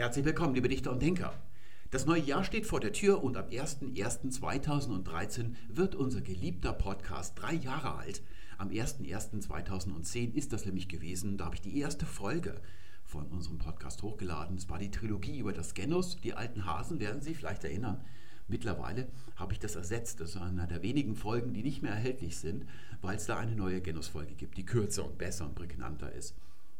Herzlich willkommen, liebe Dichter und Denker. Das neue Jahr steht vor der Tür und am 01.01.2013 wird unser geliebter Podcast drei Jahre alt. Am 01.01.2010 ist das nämlich gewesen, da habe ich die erste Folge von unserem Podcast hochgeladen. Es war die Trilogie über das Genus. Die alten Hasen werden Sie vielleicht erinnern. Mittlerweile habe ich das ersetzt. Das ist einer der wenigen Folgen, die nicht mehr erhältlich sind, weil es da eine neue Genus-Folge gibt, die kürzer und besser und prägnanter ist.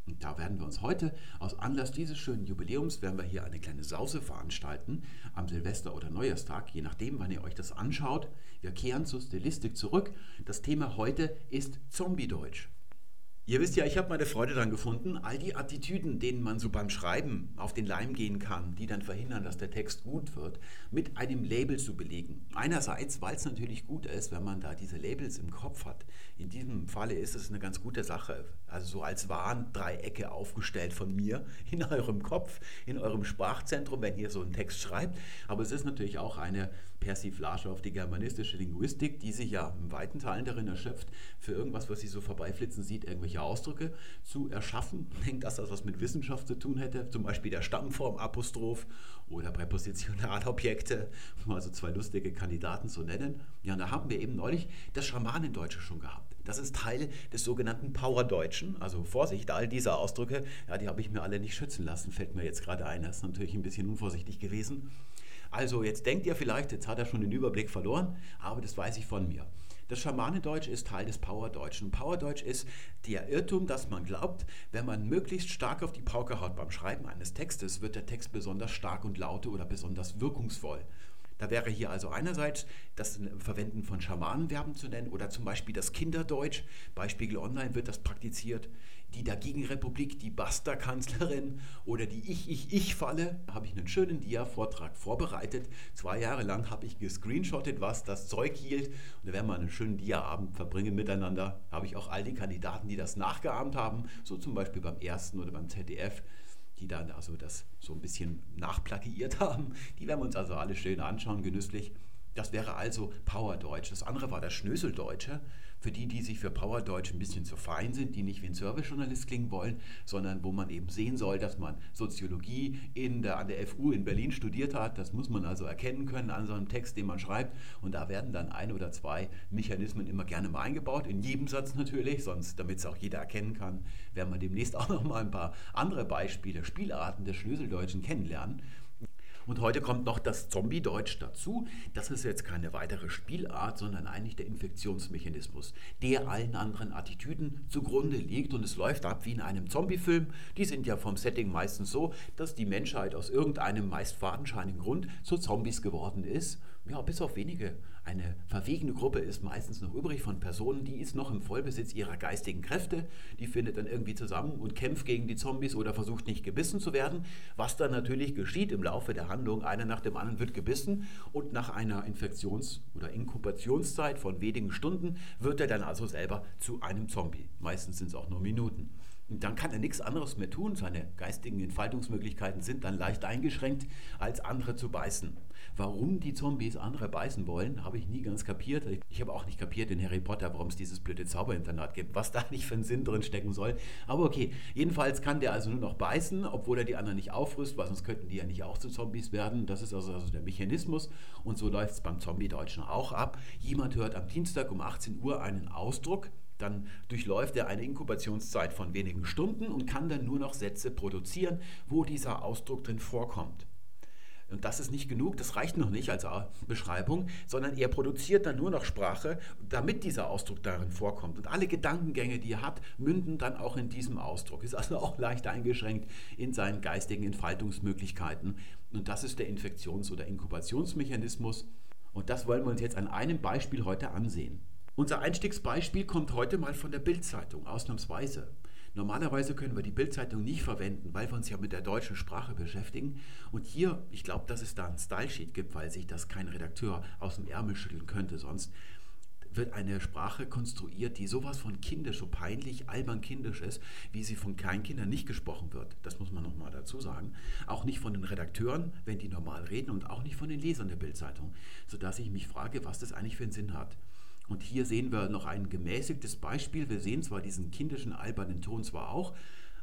Und da werden wir uns heute aus Anlass dieses schönen Jubiläums werden wir hier eine kleine Sause veranstalten am Silvester- oder Neujahrstag, je nachdem, wann ihr euch das anschaut. Wir kehren zur Stilistik zurück. Das Thema heute ist Zombie-Deutsch. Ihr wisst ja, ich habe meine Freude daran gefunden, all die Attitüden, denen man so beim Schreiben auf den Leim gehen kann, die dann verhindern, dass der Text gut wird, mit einem Label zu belegen. Einerseits, weil es natürlich gut ist, wenn man da diese Labels im Kopf hat. In diesem Falle ist es eine ganz gute Sache. Also so als Warndreiecke aufgestellt von mir in eurem Kopf, in eurem Sprachzentrum, wenn ihr so einen Text schreibt. Aber es ist natürlich auch eine Persiflage auf die germanistische Linguistik, die sich ja in weiten Teilen darin erschöpft, für irgendwas, was sie so vorbeiflitzen sieht, irgendwelche Ausdrücke zu erschaffen. Ich denke, dass das was mit Wissenschaft zu tun hätte, zum Beispiel der Stammform Apostroph oder Präpositionalobjekte, um also zwei lustige Kandidaten zu nennen. Ja, da haben wir eben neulich das Schamanendeutsche schon gehabt. Das ist Teil des sogenannten Powerdeutschen. Also Vorsicht, all diese Ausdrücke, ja, die habe ich mir alle nicht schützen lassen, fällt mir jetzt gerade ein. Das ist natürlich ein bisschen unvorsichtig gewesen. Also jetzt denkt ihr vielleicht, jetzt hat er schon den Überblick verloren, aber das weiß ich von mir. Das Schamanendeutsch ist Teil des Powerdeutschen. Powerdeutsch ist der Irrtum, dass man glaubt, wenn man möglichst stark auf die Pauke haut beim Schreiben eines Textes, wird der Text besonders stark und laute oder besonders wirkungsvoll. Da wäre hier also einerseits das Verwenden von Schamanenverben zu nennen oder zum Beispiel das Kinderdeutsch. Bei Spiegel Online wird das praktiziert die Dagegenrepublik, die Basta-Kanzlerin oder die Ich-Ich-Ich-Falle, habe ich einen schönen Dia-Vortrag vorbereitet. Zwei Jahre lang habe ich gescreenshottet, was das Zeug hielt. Und da werden wir einen schönen Dia-Abend verbringen miteinander. Da habe ich auch all die Kandidaten, die das nachgeahmt haben, so zum Beispiel beim ersten oder beim ZDF, die dann also das so ein bisschen nachplagiiert haben. Die werden wir uns also alle schön anschauen, genüsslich. Das wäre also Powerdeutsch. Das andere war das Schnöseldeutsche. Für die, die sich für Powerdeutsch ein bisschen zu fein sind, die nicht wie ein Servicejournalist klingen wollen, sondern wo man eben sehen soll, dass man Soziologie in der, an der FU in Berlin studiert hat. Das muss man also erkennen können an so einem Text, den man schreibt. Und da werden dann ein oder zwei Mechanismen immer gerne mal eingebaut, in jedem Satz natürlich, sonst damit es auch jeder erkennen kann, werden wir demnächst auch noch mal ein paar andere Beispiele, Spielarten des Schlüsseldeutschen kennenlernen. Und heute kommt noch das Zombie-Deutsch dazu. Das ist jetzt keine weitere Spielart, sondern eigentlich der Infektionsmechanismus, der allen anderen Attitüden zugrunde liegt. Und es läuft ab wie in einem Zombie-Film. Die sind ja vom Setting meistens so, dass die Menschheit aus irgendeinem meist fadenscheinigen Grund zu Zombies geworden ist. Ja, bis auf wenige eine verwegene Gruppe ist meistens noch übrig von Personen, die ist noch im Vollbesitz ihrer geistigen Kräfte, die findet dann irgendwie zusammen und kämpft gegen die Zombies oder versucht nicht gebissen zu werden, was dann natürlich geschieht im Laufe der Handlung. Einer nach dem anderen wird gebissen und nach einer Infektions- oder Inkubationszeit von wenigen Stunden wird er dann also selber zu einem Zombie. Meistens sind es auch nur Minuten. Dann kann er nichts anderes mehr tun. Seine geistigen Entfaltungsmöglichkeiten sind dann leicht eingeschränkt, als andere zu beißen. Warum die Zombies andere beißen wollen, habe ich nie ganz kapiert. Ich habe auch nicht kapiert in Harry Potter, warum es dieses blöde Zauberinternat gibt, was da nicht für einen Sinn drin stecken soll. Aber okay, jedenfalls kann der also nur noch beißen, obwohl er die anderen nicht aufrüstet, weil sonst könnten die ja nicht auch zu Zombies werden. Das ist also, also der Mechanismus. Und so läuft es beim Zombie-Deutschen auch ab. Jemand hört am Dienstag um 18 Uhr einen Ausdruck, dann durchläuft er eine Inkubationszeit von wenigen Stunden und kann dann nur noch Sätze produzieren, wo dieser Ausdruck drin vorkommt. Und das ist nicht genug, das reicht noch nicht als Beschreibung, sondern er produziert dann nur noch Sprache, damit dieser Ausdruck darin vorkommt. Und alle Gedankengänge, die er hat, münden dann auch in diesem Ausdruck. Ist also auch leicht eingeschränkt in seinen geistigen Entfaltungsmöglichkeiten. Und das ist der Infektions- oder Inkubationsmechanismus. Und das wollen wir uns jetzt an einem Beispiel heute ansehen. Unser Einstiegsbeispiel kommt heute mal von der Bildzeitung, ausnahmsweise. Normalerweise können wir die Bildzeitung nicht verwenden, weil wir uns ja mit der deutschen Sprache beschäftigen. Und hier, ich glaube, dass es da ein Style-Sheet gibt, weil sich das kein Redakteur aus dem Ärmel schütteln könnte sonst wird eine Sprache konstruiert, die sowas von kindisch, so peinlich, albern kindisch ist, wie sie von Kleinkindern nicht gesprochen wird. Das muss man nochmal dazu sagen. Auch nicht von den Redakteuren, wenn die normal reden, und auch nicht von den Lesern der Bildzeitung, sodass ich mich frage, was das eigentlich für einen Sinn hat. Und hier sehen wir noch ein gemäßigtes Beispiel. Wir sehen zwar diesen kindischen, albernen Ton zwar auch,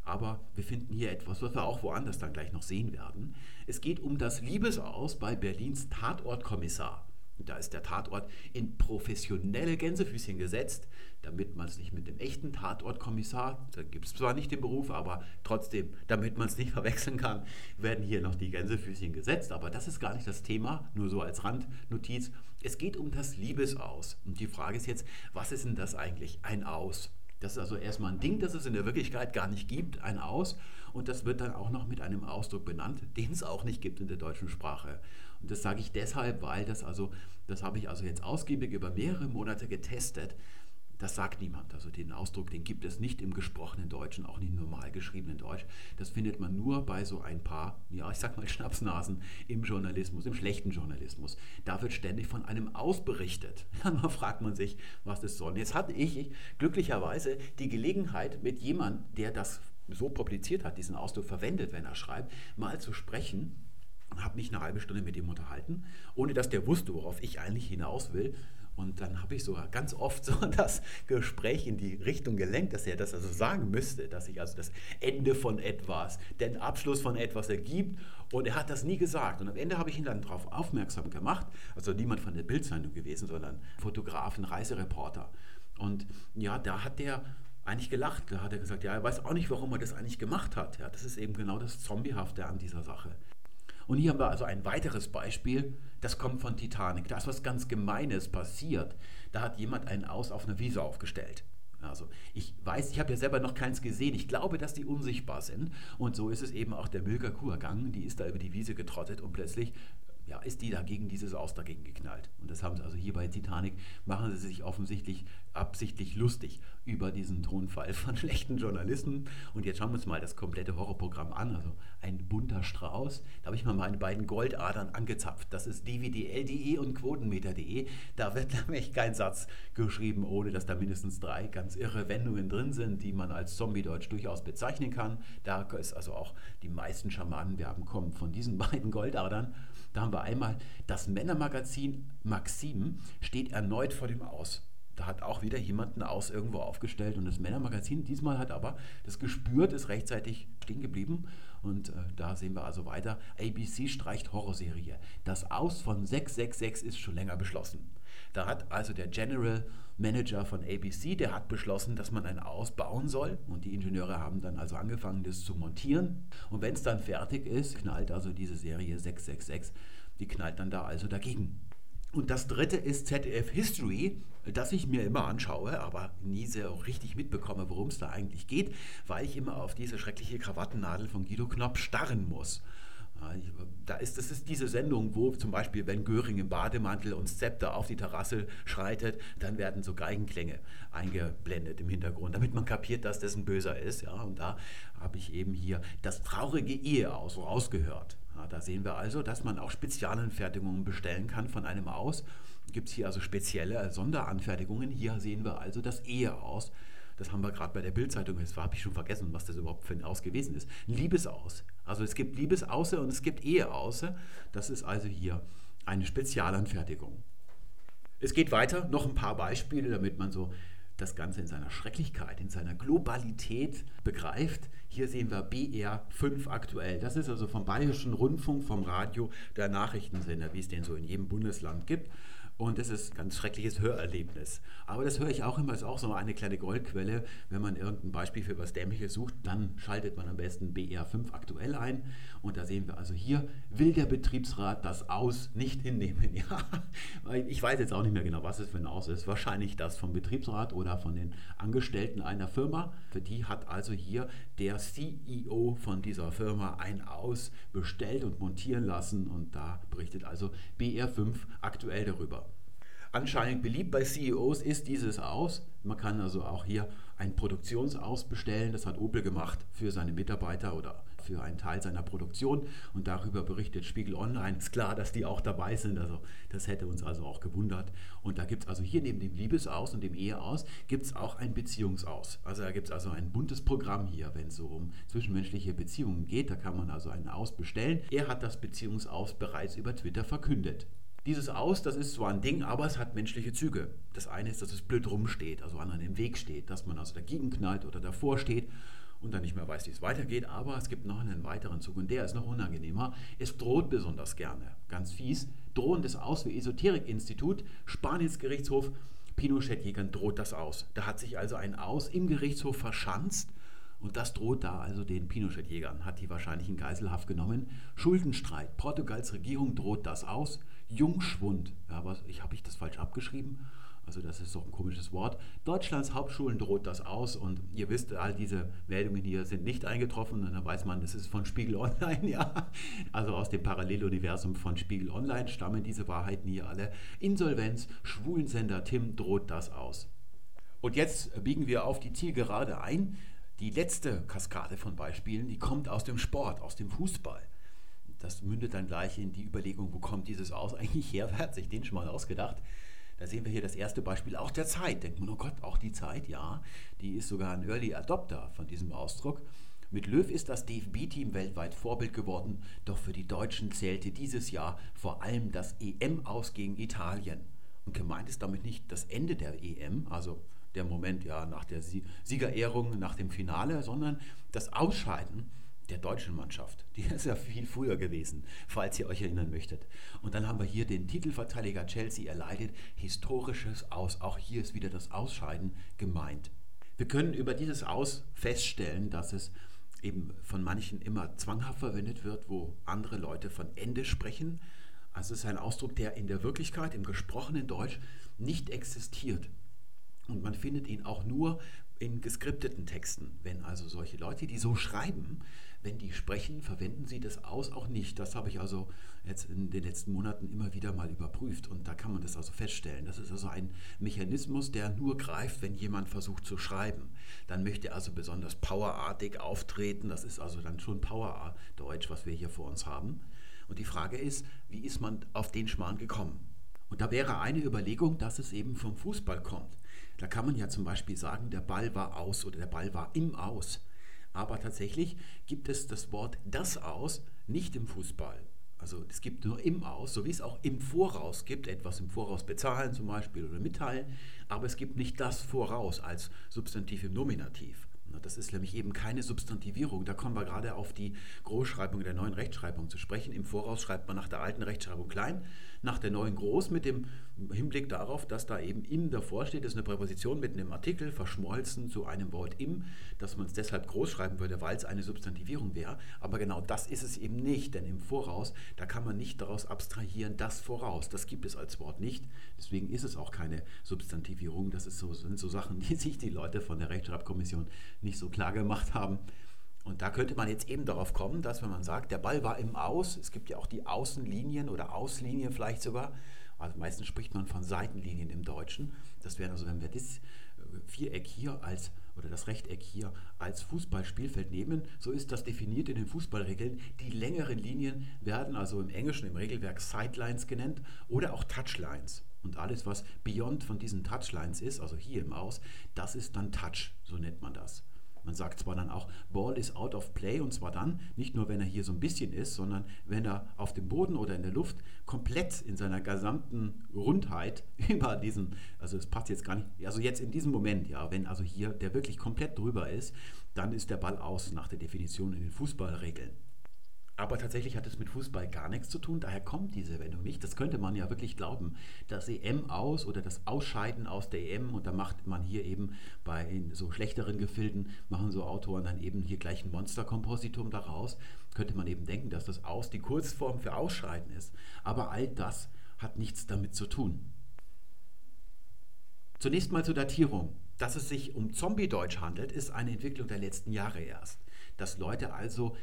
Aber wir finden hier etwas, was wir auch woanders dann gleich noch sehen werden. Es geht um das Liebesaus bei Berlins Tatortkommissar. Da ist der Tatort in professionelle Gänsefüßchen gesetzt, damit man es nicht mit dem echten Tatortkommissar, da gibt es zwar nicht den Beruf, aber trotzdem, damit man es nicht verwechseln kann, werden hier noch die Gänsefüßchen gesetzt. Aber das ist gar nicht das Thema, nur so als Randnotiz. Es geht um das Liebesaus. Und die Frage ist jetzt, was ist denn das eigentlich? Ein Aus. Das ist also erstmal ein Ding, das es in der Wirklichkeit gar nicht gibt, ein Aus. Und das wird dann auch noch mit einem Ausdruck benannt, den es auch nicht gibt in der deutschen Sprache. Und das sage ich deshalb, weil das also, das habe ich also jetzt ausgiebig über mehrere Monate getestet. Das sagt niemand. Also den Ausdruck, den gibt es nicht im gesprochenen Deutschen, auch nicht im normal geschriebenen Deutsch. Das findet man nur bei so ein paar, ja, ich sag mal Schnapsnasen im Journalismus, im schlechten Journalismus. Da wird ständig von einem Aus berichtet. Dann fragt man sich, was das soll. Jetzt hatte ich glücklicherweise die Gelegenheit, mit jemandem, der das so publiziert hat, diesen Ausdruck verwendet, wenn er schreibt, mal zu sprechen und habe mich eine halbe Stunde mit ihm unterhalten, ohne dass der wusste, worauf ich eigentlich hinaus will. Und dann habe ich sogar ganz oft so das Gespräch in die Richtung gelenkt, dass er das also sagen müsste, dass ich also das Ende von etwas, den Abschluss von etwas ergibt. Und er hat das nie gesagt. Und am Ende habe ich ihn dann darauf aufmerksam gemacht. Also niemand von der Bildzeitung gewesen, sondern Fotografen, Reisereporter. Und ja, da hat der eigentlich gelacht. Da hat er gesagt, ja, er weiß auch nicht, warum er das eigentlich gemacht hat. Ja, das ist eben genau das Zombiehafte an dieser Sache. Und hier haben wir also ein weiteres Beispiel, das kommt von Titanic. Da ist was ganz Gemeines passiert. Da hat jemand einen Aus auf einer Wiese aufgestellt. Also ich weiß, ich habe ja selber noch keins gesehen. Ich glaube, dass die unsichtbar sind. Und so ist es eben auch der Milka Kurgang. Die ist da über die Wiese getrottet und plötzlich ja, ist die dagegen dieses Aus dagegen geknallt. Und das haben sie also hier bei Titanic, machen sie sich offensichtlich absichtlich lustig über diesen Tonfall von schlechten Journalisten. Und jetzt schauen wir uns mal das komplette Horrorprogramm an. Also ein bunter Strauß. Da habe ich mal meine beiden Goldadern angezapft. Das ist dvdl.de und quotenmeter.de. Da wird nämlich kein Satz geschrieben, ohne dass da mindestens drei ganz irre Wendungen drin sind, die man als Zombie-Deutsch durchaus bezeichnen kann. Da ist also auch die meisten Schamanenwerben kommen von diesen beiden Goldadern. Da haben wir einmal das Männermagazin Maxim steht erneut vor dem Aus. Da hat auch wieder jemand ein Aus irgendwo aufgestellt und das Männermagazin diesmal hat aber das gespürt, ist rechtzeitig stehen geblieben und äh, da sehen wir also weiter. ABC streicht Horrorserie. Das Aus von 666 ist schon länger beschlossen. Da hat also der General Manager von ABC, der hat beschlossen, dass man ein Aus bauen soll. Und die Ingenieure haben dann also angefangen, das zu montieren. Und wenn es dann fertig ist, knallt also diese Serie 666, die knallt dann da also dagegen. Und das dritte ist ZDF History, das ich mir immer anschaue, aber nie sehr richtig mitbekomme, worum es da eigentlich geht, weil ich immer auf diese schreckliche Krawattennadel von Guido Knopp starren muss. Da ist, das ist diese Sendung, wo zum Beispiel, wenn Göring im Bademantel und Zepter auf die Terrasse schreitet, dann werden so Geigenklänge eingeblendet im Hintergrund, damit man kapiert, dass das ein Böser ist. Ja, und da habe ich eben hier das traurige Ehe aus rausgehört. Ja, da sehen wir also, dass man auch Spezialanfertigungen bestellen kann von einem aus. Gibt es hier also spezielle Sonderanfertigungen. Hier sehen wir also das Ehe aus. Das haben wir gerade bei der Bildzeitung. Jetzt habe ich schon vergessen, was das überhaupt für ein Aus gewesen ist. Liebesaus. Also es gibt Liebesause und es gibt Eheause. Das ist also hier eine Spezialanfertigung. Es geht weiter. Noch ein paar Beispiele, damit man so das Ganze in seiner Schrecklichkeit, in seiner Globalität begreift. Hier sehen wir BR5 aktuell. Das ist also vom Bayerischen Rundfunk, vom Radio, der Nachrichtensender, wie es den so in jedem Bundesland gibt. Und das ist ein ganz schreckliches Hörerlebnis. Aber das höre ich auch immer, ist auch so eine kleine Goldquelle. Wenn man irgendein Beispiel für was Dämliches sucht, dann schaltet man am besten BR5 aktuell ein. Und da sehen wir also hier, will der Betriebsrat das Aus nicht hinnehmen? Ja, ich weiß jetzt auch nicht mehr genau, was es für ein Aus ist. Wahrscheinlich das vom Betriebsrat oder von den Angestellten einer Firma. Für die hat also hier der CEO von dieser Firma ein Aus bestellt und montieren lassen. Und da berichtet also BR5 aktuell darüber. Anscheinend beliebt bei CEOs ist dieses Aus. Man kann also auch hier ein Produktionsaus bestellen. Das hat Opel gemacht für seine Mitarbeiter oder für einen Teil seiner Produktion. Und darüber berichtet Spiegel Online. Ist klar, dass die auch dabei sind. Also das hätte uns also auch gewundert. Und da gibt es also hier neben dem Liebesaus und dem Eheaus gibt es auch ein Beziehungsaus. Also da gibt es also ein buntes Programm hier, wenn es so um zwischenmenschliche Beziehungen geht. Da kann man also einen Aus bestellen. Er hat das Beziehungsaus bereits über Twitter verkündet. Dieses Aus, das ist zwar ein Ding, aber es hat menschliche Züge. Das eine ist, dass es blöd rumsteht, also anderen im Weg steht, dass man also dagegen knallt oder davor steht. und dann nicht mehr weiß, wie es weitergeht. Aber es gibt noch einen weiteren Zug und der ist noch unangenehmer. Es droht besonders gerne. Ganz fies. Drohendes Aus wie Esoterik-Institut, Spaniens Gerichtshof, Pinochet-Jägern droht das aus. Da hat sich also ein Aus im Gerichtshof verschanzt und das droht da also den Pinochet-Jägern, hat die wahrscheinlich in Geiselhaft genommen. Schuldenstreit, Portugals Regierung droht das aus. Jungschwund, ja, was, ich, habe ich das falsch abgeschrieben? Also das ist doch ein komisches Wort. Deutschlands Hauptschulen droht das aus und ihr wisst, all diese Meldungen hier sind nicht eingetroffen und dann weiß man, das ist von Spiegel Online, ja. Also aus dem Paralleluniversum von Spiegel Online stammen diese Wahrheiten hier alle. Insolvenz, Schwulensender Tim droht das aus. Und jetzt biegen wir auf die Zielgerade ein. Die letzte Kaskade von Beispielen, die kommt aus dem Sport, aus dem Fußball. Das mündet dann gleich in die Überlegung, wo kommt dieses aus eigentlich her? Wer hat sich den schon mal ausgedacht? Da sehen wir hier das erste Beispiel auch der Zeit. Denkt man, oh Gott, auch die Zeit, ja, die ist sogar ein Early Adopter von diesem Ausdruck. Mit Löw ist das DFB-Team weltweit Vorbild geworden, doch für die Deutschen zählte dieses Jahr vor allem das EM aus gegen Italien. Und gemeint ist damit nicht das Ende der EM, also der Moment ja nach der Siegerehrung, nach dem Finale, sondern das Ausscheiden der deutschen Mannschaft. Die ist ja viel früher gewesen, falls ihr euch erinnern möchtet. Und dann haben wir hier den Titelverteidiger Chelsea erleidet historisches Aus. Auch hier ist wieder das Ausscheiden gemeint. Wir können über dieses Aus feststellen, dass es eben von manchen immer zwanghaft verwendet wird, wo andere Leute von Ende sprechen. Also es ist ein Ausdruck, der in der Wirklichkeit, im gesprochenen Deutsch, nicht existiert. Und man findet ihn auch nur in geskripteten Texten. Wenn also solche Leute, die so schreiben, wenn die sprechen, verwenden sie das aus auch nicht. Das habe ich also jetzt in den letzten Monaten immer wieder mal überprüft und da kann man das also feststellen. Das ist also ein Mechanismus, der nur greift, wenn jemand versucht zu schreiben. Dann möchte er also besonders powerartig auftreten. Das ist also dann schon Power-Deutsch, was wir hier vor uns haben. Und die Frage ist, wie ist man auf den Schmarrn gekommen? Und da wäre eine Überlegung, dass es eben vom Fußball kommt. Da kann man ja zum Beispiel sagen, der Ball war aus oder der Ball war im Aus. Aber tatsächlich gibt es das Wort das Aus nicht im Fußball. Also es gibt nur im Aus, so wie es auch im Voraus gibt, etwas im Voraus bezahlen zum Beispiel oder mitteilen, aber es gibt nicht das Voraus als Substantiv im Nominativ. Das ist nämlich eben keine Substantivierung. Da kommen wir gerade auf die Großschreibung der neuen Rechtschreibung zu sprechen. Im Voraus schreibt man nach der alten Rechtschreibung klein, nach der neuen groß mit dem Hinblick darauf, dass da eben im davor steht, ist eine Präposition mit einem Artikel verschmolzen zu einem Wort im, dass man es deshalb groß schreiben würde, weil es eine Substantivierung wäre. Aber genau das ist es eben nicht, denn im Voraus, da kann man nicht daraus abstrahieren, das voraus. Das gibt es als Wort nicht. Deswegen ist es auch keine Substantivierung. Das ist so, sind so Sachen, die sich die Leute von der Rechtschreibkommission nicht so klar gemacht haben. Und da könnte man jetzt eben darauf kommen, dass wenn man sagt, der Ball war im Aus, es gibt ja auch die Außenlinien oder Auslinien vielleicht sogar, also meistens spricht man von Seitenlinien im Deutschen. Das wäre also, wenn wir das äh, Viereck hier als oder das Rechteck hier als Fußballspielfeld nehmen, so ist das definiert in den Fußballregeln. Die längeren Linien werden also im Englischen im Regelwerk Sidelines genannt oder auch Touchlines. Und alles, was beyond von diesen Touchlines ist, also hier im Aus, das ist dann Touch, so nennt man das. Man sagt zwar dann auch, Ball is out of play und zwar dann, nicht nur wenn er hier so ein bisschen ist, sondern wenn er auf dem Boden oder in der Luft komplett in seiner gesamten Rundheit über diesen, also es passt jetzt gar nicht, also jetzt in diesem Moment, ja, wenn also hier der wirklich komplett drüber ist, dann ist der Ball aus nach der Definition in den Fußballregeln. Aber tatsächlich hat es mit Fußball gar nichts zu tun, daher kommt diese Wendung nicht. Das könnte man ja wirklich glauben. Das EM aus oder das Ausscheiden aus der EM und da macht man hier eben bei so schlechteren Gefilden, machen so Autoren dann eben hier gleich ein Monsterkompositum daraus. Könnte man eben denken, dass das Aus die Kurzform für Ausscheiden ist. Aber all das hat nichts damit zu tun. Zunächst mal zur Datierung. Dass es sich um Zombie-Deutsch handelt, ist eine Entwicklung der letzten Jahre erst. Dass Leute also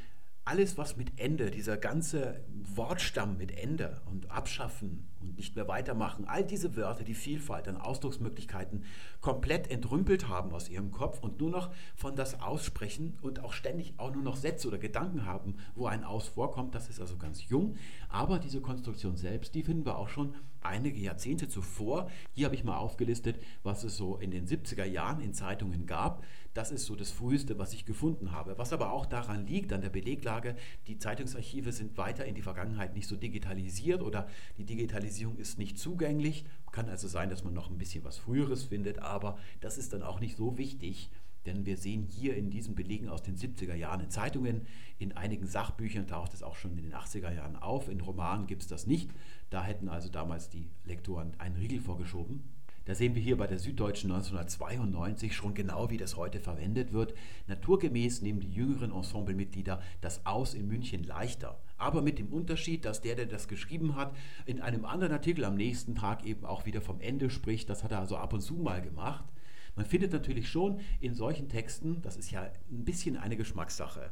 alles, was mit Ende, dieser ganze Wortstamm mit Ende und Abschaffen und nicht mehr weitermachen, all diese Wörter, die Vielfalt an Ausdrucksmöglichkeiten komplett entrümpelt haben aus ihrem Kopf und nur noch von das Aussprechen und auch ständig auch nur noch Sätze oder Gedanken haben, wo ein Aus vorkommt. Das ist also ganz jung. Aber diese Konstruktion selbst, die finden wir auch schon einige Jahrzehnte zuvor. Hier habe ich mal aufgelistet, was es so in den 70er Jahren in Zeitungen gab. Das ist so das Früheste, was ich gefunden habe. Was aber auch daran liegt, an der Beleglage, die Zeitungsarchive sind weiter in die Vergangenheit nicht so digitalisiert oder die Digitalisierung ist nicht zugänglich. Kann also sein, dass man noch ein bisschen was Früheres findet, aber das ist dann auch nicht so wichtig, Denn wir sehen hier in diesen Belegen aus den 70er Jahren in Zeitungen, in einigen Sachbüchern taucht es auch schon in den 80er Jahren auf, in Romanen gibt es das nicht. Da hätten also damals die Lektoren einen Riegel vorgeschoben. Da sehen wir hier bei der Süddeutschen 1992 schon genau, wie das heute verwendet wird. Naturgemäß nehmen die jüngeren Ensemblemitglieder das Aus in München leichter. Aber mit dem Unterschied, dass der, der das geschrieben hat, in einem anderen Artikel am nächsten Tag eben auch wieder vom Ende spricht. Das hat er also ab und zu mal gemacht. Man findet natürlich schon in solchen Texten, das ist ja ein bisschen eine Geschmackssache,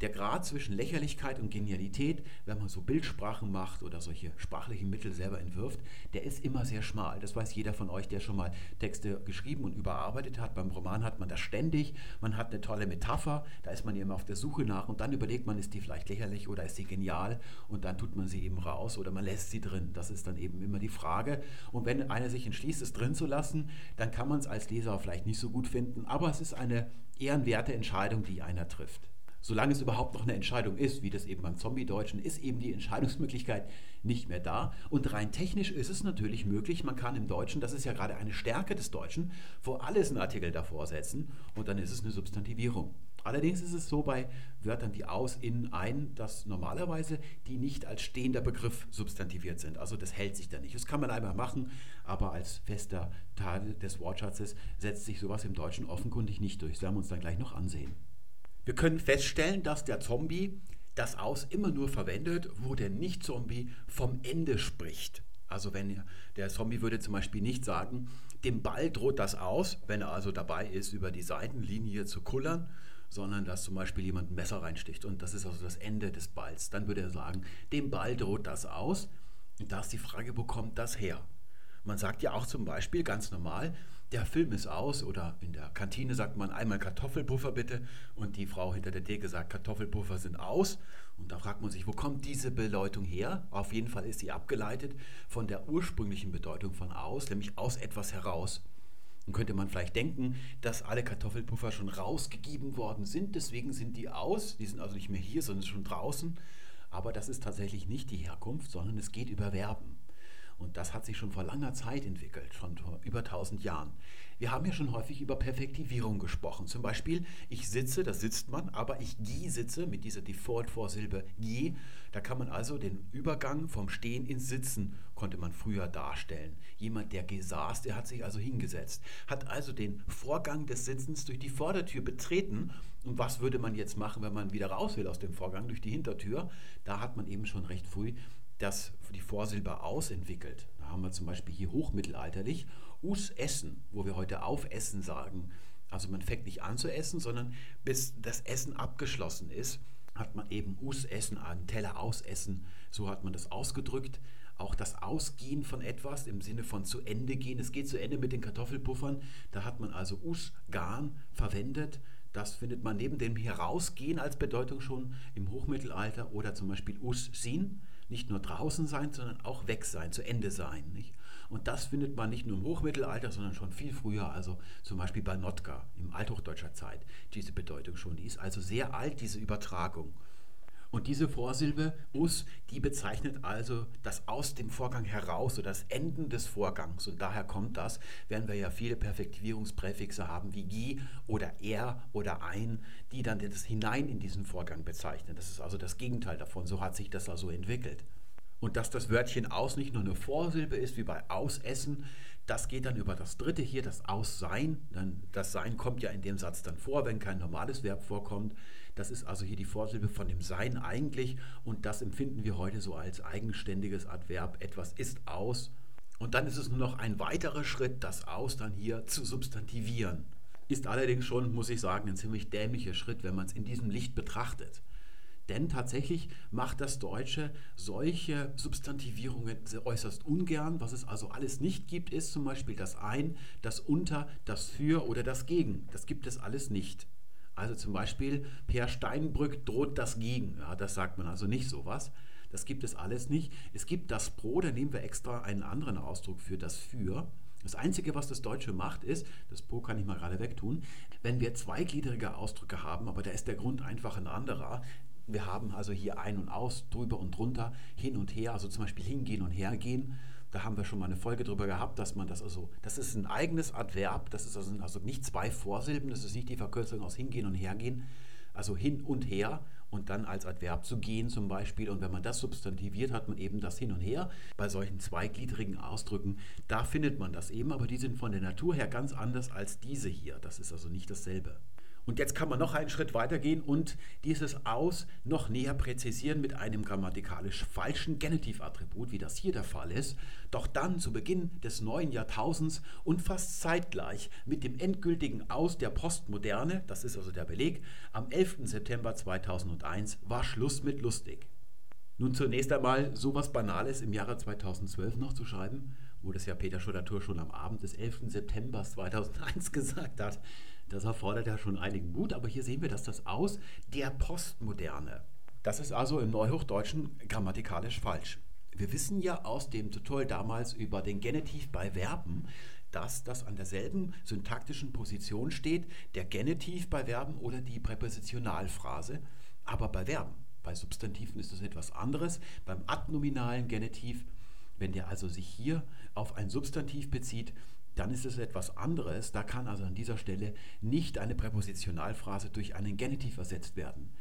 der Grad zwischen Lächerlichkeit und Genialität, wenn man so Bildsprachen macht oder solche sprachlichen Mittel selber entwirft, der ist immer sehr schmal. Das weiß jeder von euch, der schon mal Texte geschrieben und überarbeitet hat. Beim Roman hat man das ständig. Man hat eine tolle Metapher, da ist man immer auf der Suche nach und dann überlegt man, ist die vielleicht lächerlich oder ist sie genial und dann tut man sie eben raus oder man lässt sie drin. Das ist dann eben immer die Frage. Und wenn einer sich entschließt, es drin zu lassen, dann kann man es als Leser vielleicht nicht so gut finden, aber es ist eine ehrenwerte Entscheidung, die einer trifft solange es überhaupt noch eine Entscheidung ist, wie das eben beim Zombie-Deutschen, ist eben die Entscheidungsmöglichkeit nicht mehr da. Und rein technisch ist es natürlich möglich, man kann im Deutschen, das ist ja gerade eine Stärke des Deutschen, vor alles einen Artikel davor setzen und dann ist es eine Substantivierung. Allerdings ist es so bei Wörtern wie aus, in, ein, dass normalerweise die nicht als stehender Begriff substantiviert sind. Also das hält sich da nicht. Das kann man einmal machen, aber als fester Teil des Wortschatzes setzt sich sowas im Deutschen offenkundig nicht durch. Das werden wir uns dann gleich noch ansehen. Wir können feststellen, dass der Zombie das Aus immer nur verwendet, wo der Nicht-Zombie vom Ende spricht. Also wenn der Zombie würde zum Beispiel nicht sagen, dem Ball droht das aus, wenn er also dabei ist, über die Seitenlinie zu kullern, sondern dass zum Beispiel jemand ein Messer reinsticht und das ist also das Ende des Balls. Dann würde er sagen, dem Ball droht das aus. Und da ist die Frage, wo kommt das her? Man sagt ja auch zum Beispiel ganz normal, der Film ist aus oder in der Kantine sagt man einmal Kartoffelpuffer bitte und die Frau hinter der Theke sagt Kartoffelpuffer sind aus und da fragt man sich, wo kommt diese Bedeutung her? Auf jeden Fall ist sie abgeleitet von der ursprünglichen Bedeutung von aus, nämlich aus etwas heraus. Und könnte man vielleicht denken, dass alle Kartoffelpuffer schon rausgegeben worden sind, deswegen sind die aus, die sind also nicht mehr hier, sondern schon draußen. Aber das ist tatsächlich nicht die Herkunft, sondern es geht über Verben. Und das hat sich schon vor langer Zeit entwickelt, schon vor über 1000 Jahren. Wir haben ja schon häufig über Perfektivierung gesprochen. Zum Beispiel, ich sitze, da sitzt man, aber ich gehe sitze mit dieser Default-Vorsilbe je. Da kann man also den Übergang vom Stehen ins Sitzen, konnte man früher darstellen. Jemand, der gesaß, der hat sich also hingesetzt, hat also den Vorgang des Sitzens durch die Vordertür betreten. Und was würde man jetzt machen, wenn man wieder raus will aus dem Vorgang durch die Hintertür? Da hat man eben schon recht früh das die Vorsilbe ausentwickelt. Da haben wir zum Beispiel hier hochmittelalterlich us essen, wo wir heute aufessen sagen. Also man fängt nicht an zu essen, sondern bis das Essen abgeschlossen ist, hat man eben us essen, einen Teller ausessen. So hat man das ausgedrückt. Auch das Ausgehen von etwas im Sinne von zu Ende gehen. Es geht zu Ende mit den Kartoffelpuffern. Da hat man also us garn verwendet. Das findet man neben dem Herausgehen als Bedeutung schon im Hochmittelalter oder zum Beispiel us sin nicht nur draußen sein, sondern auch weg sein, zu Ende sein. Nicht? Und das findet man nicht nur im Hochmittelalter, sondern schon viel früher, also zum Beispiel bei Notka im althochdeutscher Zeit, diese Bedeutung schon. Die ist also sehr alt, diese Übertragung. Und diese Vorsilbe us, die bezeichnet also das aus dem Vorgang heraus oder das Enden des Vorgangs. Und daher kommt das, während wir ja viele Perfektivierungspräfixe haben wie gi oder er oder ein, die dann das hinein in diesen Vorgang bezeichnen. Das ist also das Gegenteil davon. So hat sich das also entwickelt. Und dass das Wörtchen aus nicht nur eine Vorsilbe ist wie bei ausessen, das geht dann über das dritte hier, das Aussein. Dann, das Sein kommt ja in dem Satz dann vor, wenn kein normales Verb vorkommt. Das ist also hier die Vorsilbe von dem Sein eigentlich und das empfinden wir heute so als eigenständiges Adverb. Etwas ist aus und dann ist es nur noch ein weiterer Schritt, das Aus dann hier zu substantivieren. Ist allerdings schon, muss ich sagen, ein ziemlich dämlicher Schritt, wenn man es in diesem Licht betrachtet. Denn tatsächlich macht das Deutsche solche Substantivierungen äußerst ungern. Was es also alles nicht gibt, ist zum Beispiel das Ein, das Unter, das Für oder das Gegen. Das gibt es alles nicht. Also zum Beispiel, Per Steinbrück droht das Gegen. Ja, das sagt man also nicht sowas. Das gibt es alles nicht. Es gibt das Pro, da nehmen wir extra einen anderen Ausdruck für das Für. Das Einzige, was das Deutsche macht, ist, das Pro kann ich mal gerade wegtun, wenn wir zweigliedrige Ausdrücke haben, aber da ist der Grund einfach ein anderer. Wir haben also hier ein und aus, drüber und drunter, hin und her, also zum Beispiel hingehen und hergehen. Da haben wir schon mal eine Folge drüber gehabt, dass man das also, das ist ein eigenes Adverb, das ist also, also nicht zwei Vorsilben, das ist nicht die Verkürzung aus hingehen und hergehen, also hin und her und dann als Adverb zu gehen zum Beispiel. Und wenn man das substantiviert, hat man eben das hin und her. Bei solchen zweigliedrigen Ausdrücken, da findet man das eben, aber die sind von der Natur her ganz anders als diese hier. Das ist also nicht dasselbe. Und jetzt kann man noch einen Schritt weiter gehen und dieses Aus noch näher präzisieren mit einem grammatikalisch falschen Genitivattribut, wie das hier der Fall ist. Doch dann zu Beginn des neuen Jahrtausends und fast zeitgleich mit dem endgültigen Aus der Postmoderne, das ist also der Beleg, am 11. September 2001 war Schluss mit lustig. Nun zunächst einmal sowas Banales im Jahre 2012 noch zu schreiben, wo das ja Peter Schodatur schon am Abend des 11. September 2001 gesagt hat. Das erfordert ja schon einigen Mut, aber hier sehen wir, dass das Aus der Postmoderne. Das ist also im Neuhochdeutschen grammatikalisch falsch. Wir wissen ja aus dem Tutorial damals über den Genitiv bei Verben, dass das an derselben syntaktischen Position steht, der Genitiv bei Verben oder die Präpositionalphrase, aber bei Verben. Bei Substantiven ist das etwas anderes. Beim adnominalen Genitiv, wenn der also sich hier auf ein Substantiv bezieht, dann ist es etwas anderes. Da kann also an dieser Stelle nicht eine Präpositionalphrase durch einen Genitiv ersetzt werden.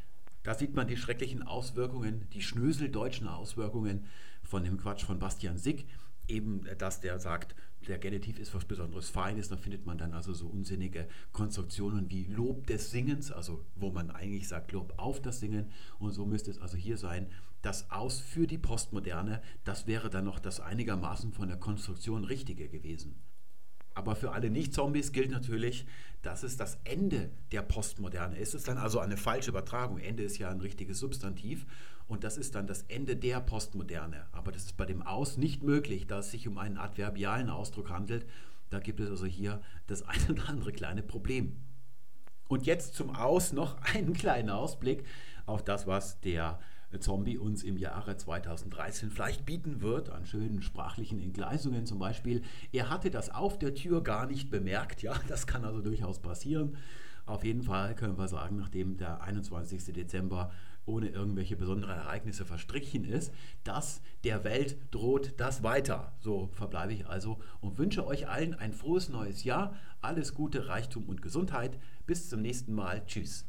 Da sieht man die schrecklichen Auswirkungen, die schnöseldeutschen Auswirkungen von dem Quatsch von Bastian Sick. Eben, dass der sagt, der Genitiv ist was Besonderes Feines. Da findet man dann also so unsinnige Konstruktionen wie Lob des Singens, also wo man eigentlich sagt Lob auf das Singen. Und so müsste es also hier sein, das Aus für die Postmoderne, das wäre dann noch das einigermaßen von der Konstruktion Richtige gewesen. Aber für alle Nicht-Zombies gilt natürlich, dass es das Ende der Postmoderne ist. Es ist dann also eine falsche Übertragung. Ende ist ja ein richtiges Substantiv und das ist dann das Ende der Postmoderne. Aber das ist bei dem Aus nicht möglich, da es sich um einen adverbialen Ausdruck handelt. Da gibt es also hier das eine oder andere kleine Problem. Und jetzt zum Aus noch einen kleinen Ausblick auf das, was der Zombie uns im Jahre 2013 vielleicht bieten wird, an schönen sprachlichen Entgleisungen zum Beispiel. Er hatte das auf der Tür gar nicht bemerkt, ja, das kann also durchaus passieren. Auf jeden Fall können wir sagen, nachdem der 21. Dezember ohne irgendwelche besonderen Ereignisse verstrichen ist, dass der Welt droht das weiter. So verbleibe ich also und wünsche euch allen ein frohes neues Jahr, alles Gute, Reichtum und Gesundheit. Bis zum nächsten Mal. Tschüss.